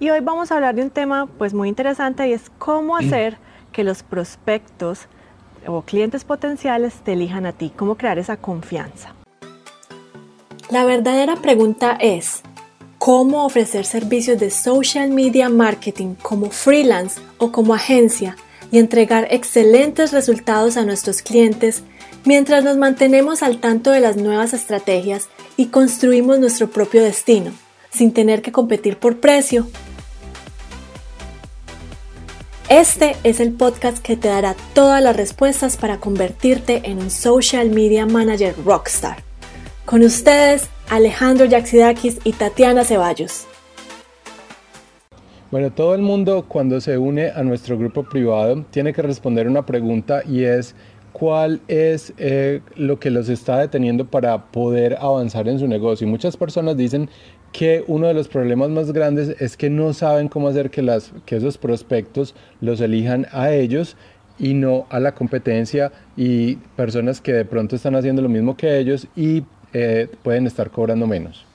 Y hoy vamos a hablar de un tema pues muy interesante y es cómo hacer que los prospectos o clientes potenciales te elijan a ti, cómo crear esa confianza. La verdadera pregunta es, ¿cómo ofrecer servicios de social media marketing como freelance o como agencia y entregar excelentes resultados a nuestros clientes mientras nos mantenemos al tanto de las nuevas estrategias y construimos nuestro propio destino, sin tener que competir por precio. Este es el podcast que te dará todas las respuestas para convertirte en un social media manager rockstar. Con ustedes, Alejandro Yaxidakis y Tatiana Ceballos. Bueno, todo el mundo cuando se une a nuestro grupo privado tiene que responder una pregunta y es cuál es eh, lo que los está deteniendo para poder avanzar en su negocio. Y muchas personas dicen que uno de los problemas más grandes es que no saben cómo hacer que, las, que esos prospectos los elijan a ellos y no a la competencia y personas que de pronto están haciendo lo mismo que ellos y eh, pueden estar cobrando menos.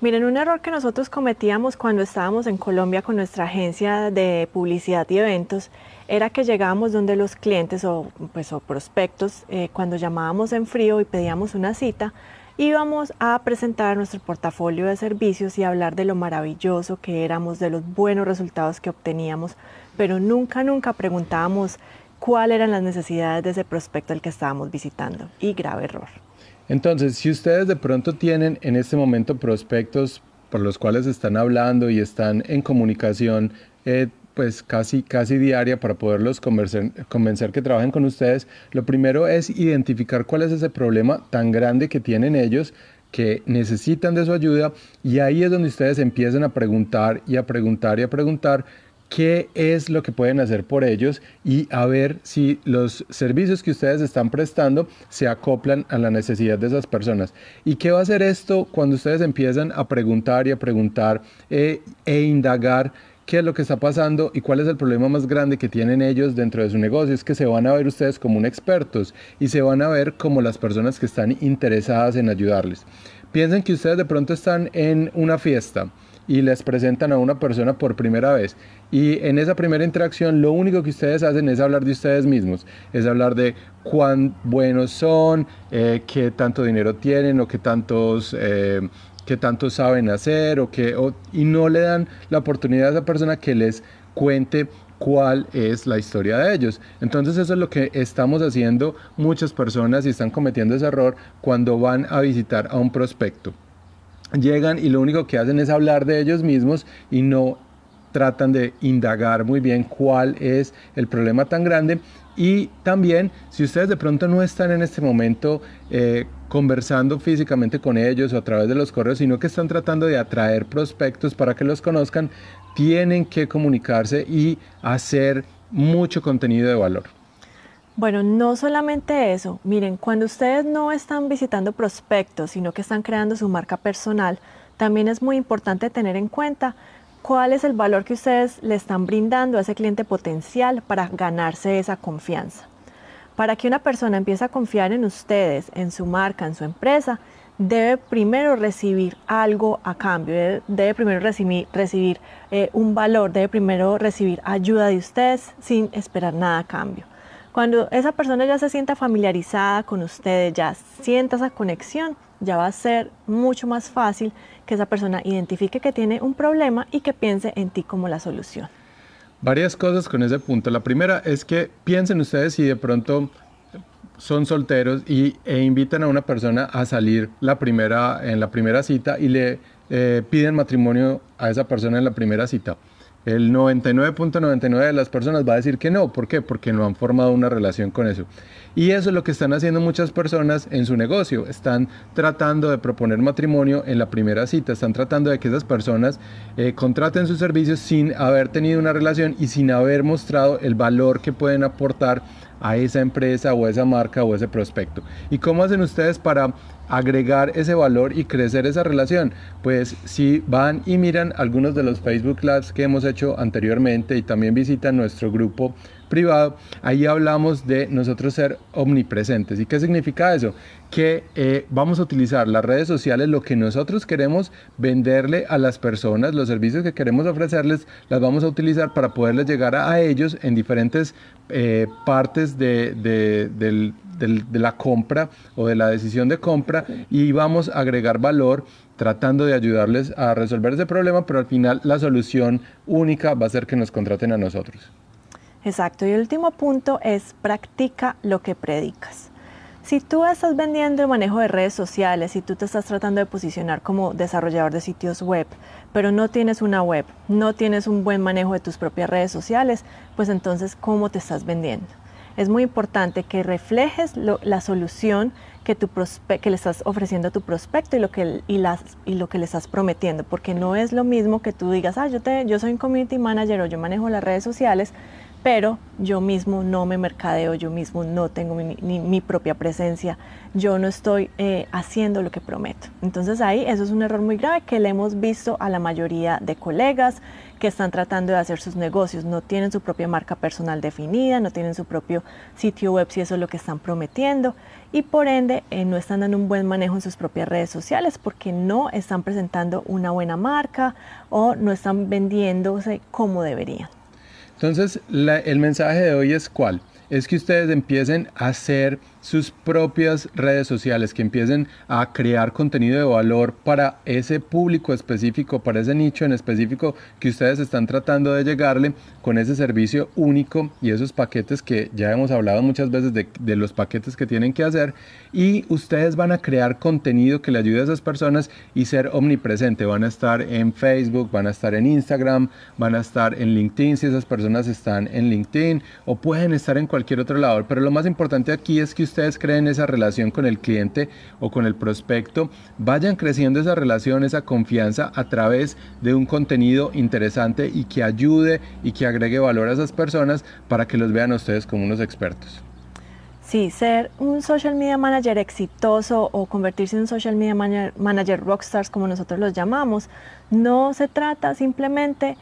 Miren, un error que nosotros cometíamos cuando estábamos en Colombia con nuestra agencia de publicidad y eventos era que llegábamos donde los clientes o, pues, o prospectos, eh, cuando llamábamos en frío y pedíamos una cita, íbamos a presentar nuestro portafolio de servicios y hablar de lo maravilloso que éramos, de los buenos resultados que obteníamos, pero nunca, nunca preguntábamos cuáles eran las necesidades de ese prospecto al que estábamos visitando. Y grave error. Entonces, si ustedes de pronto tienen en este momento prospectos por los cuales están hablando y están en comunicación, eh, pues casi, casi diaria para poderlos convencer, convencer que trabajen con ustedes, lo primero es identificar cuál es ese problema tan grande que tienen ellos que necesitan de su ayuda y ahí es donde ustedes empiezan a preguntar y a preguntar y a preguntar qué es lo que pueden hacer por ellos y a ver si los servicios que ustedes están prestando se acoplan a la necesidad de esas personas. ¿Y qué va a hacer esto cuando ustedes empiezan a preguntar y a preguntar eh, e indagar? qué es lo que está pasando y cuál es el problema más grande que tienen ellos dentro de su negocio. Es que se van a ver ustedes como un expertos y se van a ver como las personas que están interesadas en ayudarles. Piensen que ustedes de pronto están en una fiesta y les presentan a una persona por primera vez. Y en esa primera interacción lo único que ustedes hacen es hablar de ustedes mismos, es hablar de cuán buenos son, eh, qué tanto dinero tienen o qué tantos... Eh, qué tanto saben hacer o qué, y no le dan la oportunidad a esa persona que les cuente cuál es la historia de ellos. Entonces eso es lo que estamos haciendo muchas personas y están cometiendo ese error cuando van a visitar a un prospecto llegan y lo único que hacen es hablar de ellos mismos y no tratan de indagar muy bien cuál es el problema tan grande y también si ustedes de pronto no están en este momento eh, conversando físicamente con ellos o a través de los correos, sino que están tratando de atraer prospectos para que los conozcan, tienen que comunicarse y hacer mucho contenido de valor. Bueno, no solamente eso. Miren, cuando ustedes no están visitando prospectos, sino que están creando su marca personal, también es muy importante tener en cuenta cuál es el valor que ustedes le están brindando a ese cliente potencial para ganarse esa confianza. Para que una persona empiece a confiar en ustedes, en su marca, en su empresa, debe primero recibir algo a cambio, debe, primero recibir, eh, un valor, debe primero recibir ayuda de ustedes sin esperar nada a cambio. Cuando esa persona ya se sienta familiarizada con ustedes, ya sienta esa conexión, ya va a ser mucho más fácil que esa persona identifique que tiene un problema y que piense en ti como la solución. Varias cosas con ese punto. La primera es que piensen ustedes si de pronto son solteros y, e invitan a una persona a salir la primera, en la primera cita y le eh, piden matrimonio a esa persona en la primera cita. El 99.99 de las personas va a decir que no. ¿Por qué? Porque no han formado una relación con eso. Y eso es lo que están haciendo muchas personas en su negocio. Están tratando de proponer matrimonio en la primera cita. Están tratando de que esas personas eh, contraten sus servicios sin haber tenido una relación y sin haber mostrado el valor que pueden aportar a esa empresa o esa marca o ese prospecto. ¿Y cómo hacen ustedes para agregar ese valor y crecer esa relación? Pues si van y miran algunos de los Facebook Lives que hemos hecho anteriormente y también visitan nuestro grupo privado, ahí hablamos de nosotros ser omnipresentes. ¿Y qué significa eso? Que eh, vamos a utilizar las redes sociales, lo que nosotros queremos venderle a las personas, los servicios que queremos ofrecerles, las vamos a utilizar para poderles llegar a, ellos en diferentes eh, partes de, de la compra o de la decisión de compra y vamos a agregar valor tratando de ayudarles a resolver ese problema, pero al final la solución única va a ser que nos contraten a nosotros. Exacto. Y el último punto es practica lo que predicas. Si tú estás vendiendo el manejo de redes sociales, y tú te estás tratando de posicionar como desarrollador de sitios web, pero no tienes una web, no tienes un buen manejo de tus propias redes sociales, pues entonces, ¿cómo te estás vendiendo? Es muy importante que reflejes la solución que, tu que le estás ofreciendo a tu prospecto y lo, que, y, las, y lo que le estás prometiendo, porque no es lo mismo que tú digas, ah, yo, te, yo soy un community manager o yo manejo las redes sociales, pero yo mismo no me mercadeo, yo mismo no tengo mi, mi propia presencia, yo no estoy eh, haciendo lo que prometo. Entonces ahí eso es un error muy grave que le hemos visto a la mayoría de colegas que están tratando de hacer sus negocios, no tienen su propia marca personal definida, no tienen su propio sitio web si eso es lo que están prometiendo y por ende eh, no están dando un buen manejo en sus propias redes sociales porque no están presentando una buena marca o no están vendiéndose como deberían. Entonces, el mensaje de hoy es cuál? Es que ustedes empiecen a hacer sus propias redes sociales, que empiecen a crear contenido de valor para ese público específico, para ese nicho en específico que ustedes están tratando de llegarle con ese servicio único y esos paquetes que ya hemos hablado muchas veces de, los paquetes que tienen que hacer y ustedes van a crear contenido que le ayude a esas personas y ser omnipresente. Van a estar en Facebook, van a estar en Instagram, van a estar en LinkedIn si esas personas están en LinkedIn o pueden estar en cualquier otro lado. Pero lo más importante aquí es que ustedes creen esa relación con el cliente o con el prospecto, vayan creciendo esa relación, esa confianza a través de un contenido interesante y que ayude y que agregue valor a esas personas para que los vean a ustedes como unos expertos. Sí, ser un social media manager exitoso o convertirse en un social media manager rockstars como nosotros los llamamos, no se trata simplemente de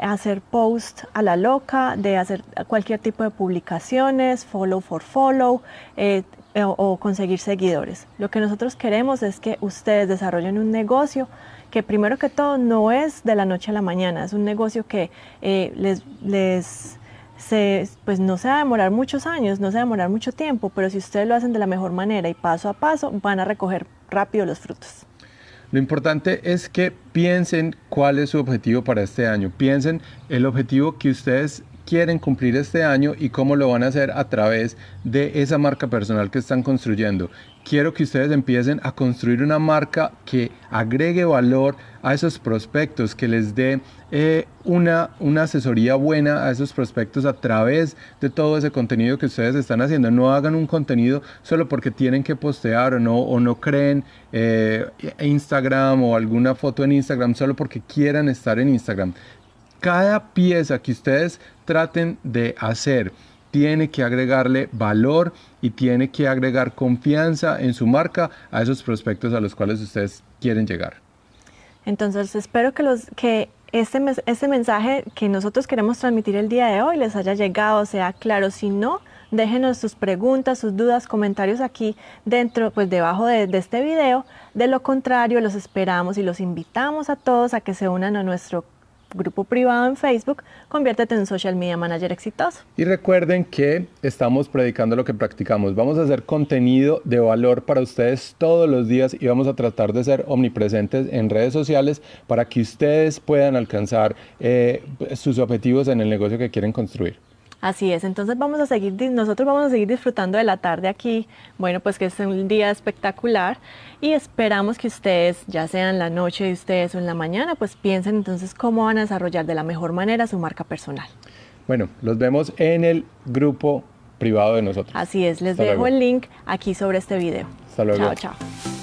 hacer post a la loca, de hacer cualquier tipo de publicaciones, follow for follow eh, o, conseguir seguidores. Lo que nosotros queremos es que ustedes desarrollen un negocio que primero que todo no es de la noche a la mañana, es un negocio que eh, les, les pues no se va a demorar muchos años, no se va a demorar mucho tiempo, pero si ustedes lo hacen de la mejor manera y paso a paso, van a recoger rápido los frutos. Lo importante es que piensen cuál es su objetivo para este año. Piensen el objetivo que ustedes quieren cumplir este año y cómo lo van a hacer a través de esa marca personal que están construyendo. Quiero que ustedes empiecen a construir una marca que agregue valor a esos prospectos, que les dé eh, una, una asesoría buena a esos prospectos a través de todo ese contenido que ustedes están haciendo. No hagan un contenido solo porque tienen que postear o no, o no creen eh, Instagram o alguna foto en Instagram solo porque quieran estar en Instagram cada pieza que ustedes traten de hacer tiene que agregarle valor y tiene que agregar confianza en su marca a esos prospectos a los cuales ustedes quieren llegar. Entonces espero que, los, que este, este mensaje que nosotros queremos transmitir el día de hoy les haya llegado, sea claro. Si no, déjenos sus preguntas, sus dudas, comentarios aquí dentro, pues debajo de, de, este video. De lo contrario, los esperamos y los invitamos a todos a que se unan a nuestro grupo privado en Facebook, conviértete en un social media manager exitoso. Y recuerden que estamos predicando lo que practicamos. Vamos a hacer contenido de valor para ustedes todos los días y vamos a tratar de ser omnipresentes en redes sociales para que ustedes puedan alcanzar eh, sus objetivos en el negocio que quieren construir. Así es, entonces vamos a seguir, nosotros vamos a seguir disfrutando de la tarde aquí, bueno, pues que es un día espectacular y esperamos que ustedes, ya sea en la noche de ustedes o en la mañana, pues piensen entonces cómo van a desarrollar de la mejor manera su marca personal. Bueno, los vemos en el grupo privado de nosotros. Así es, les dejo el link aquí sobre este video. Hasta luego. Chao, chao.